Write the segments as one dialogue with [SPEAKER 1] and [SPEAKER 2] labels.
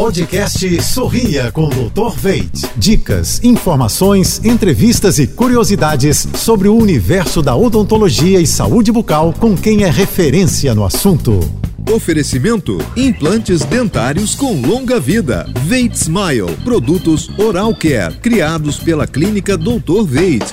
[SPEAKER 1] Podcast Sorria com Dr. Veit. Dicas, informações, entrevistas e curiosidades sobre o universo da odontologia e saúde bucal com quem é referência no assunto.
[SPEAKER 2] Oferecimento: implantes dentários com longa vida. Veit Smile, produtos Oral Care, criados pela clínica Dr. Veit.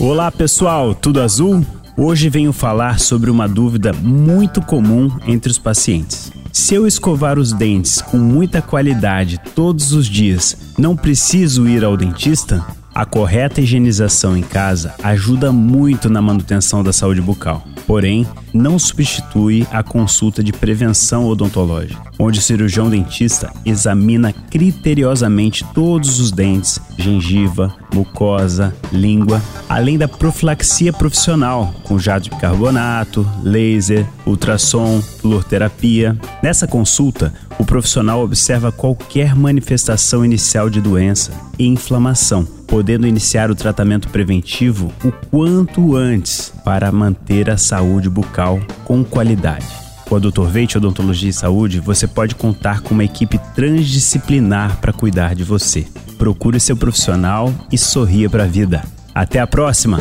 [SPEAKER 3] Olá, pessoal, tudo azul? Hoje venho falar sobre uma dúvida muito comum entre os pacientes. Se eu escovar os dentes com muita qualidade todos os dias, não preciso ir ao dentista? A correta higienização em casa ajuda muito na manutenção da saúde bucal. Porém, não substitui a consulta de prevenção odontológica, onde o cirurgião dentista examina criteriosamente todos os dentes, gengiva, mucosa, língua, além da profilaxia profissional, com jato de bicarbonato, laser, ultrassom, fluorterapia. Nessa consulta, o profissional observa qualquer manifestação inicial de doença e inflamação, podendo iniciar o tratamento preventivo o quanto antes para manter a saúde bucal com qualidade. Com a Dr. Veit Odontologia e Saúde, você pode contar com uma equipe transdisciplinar para cuidar de você. Procure seu profissional e sorria para a vida. Até a próxima!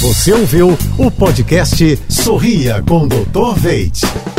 [SPEAKER 1] Você ouviu o podcast Sorria com Dr. Veit.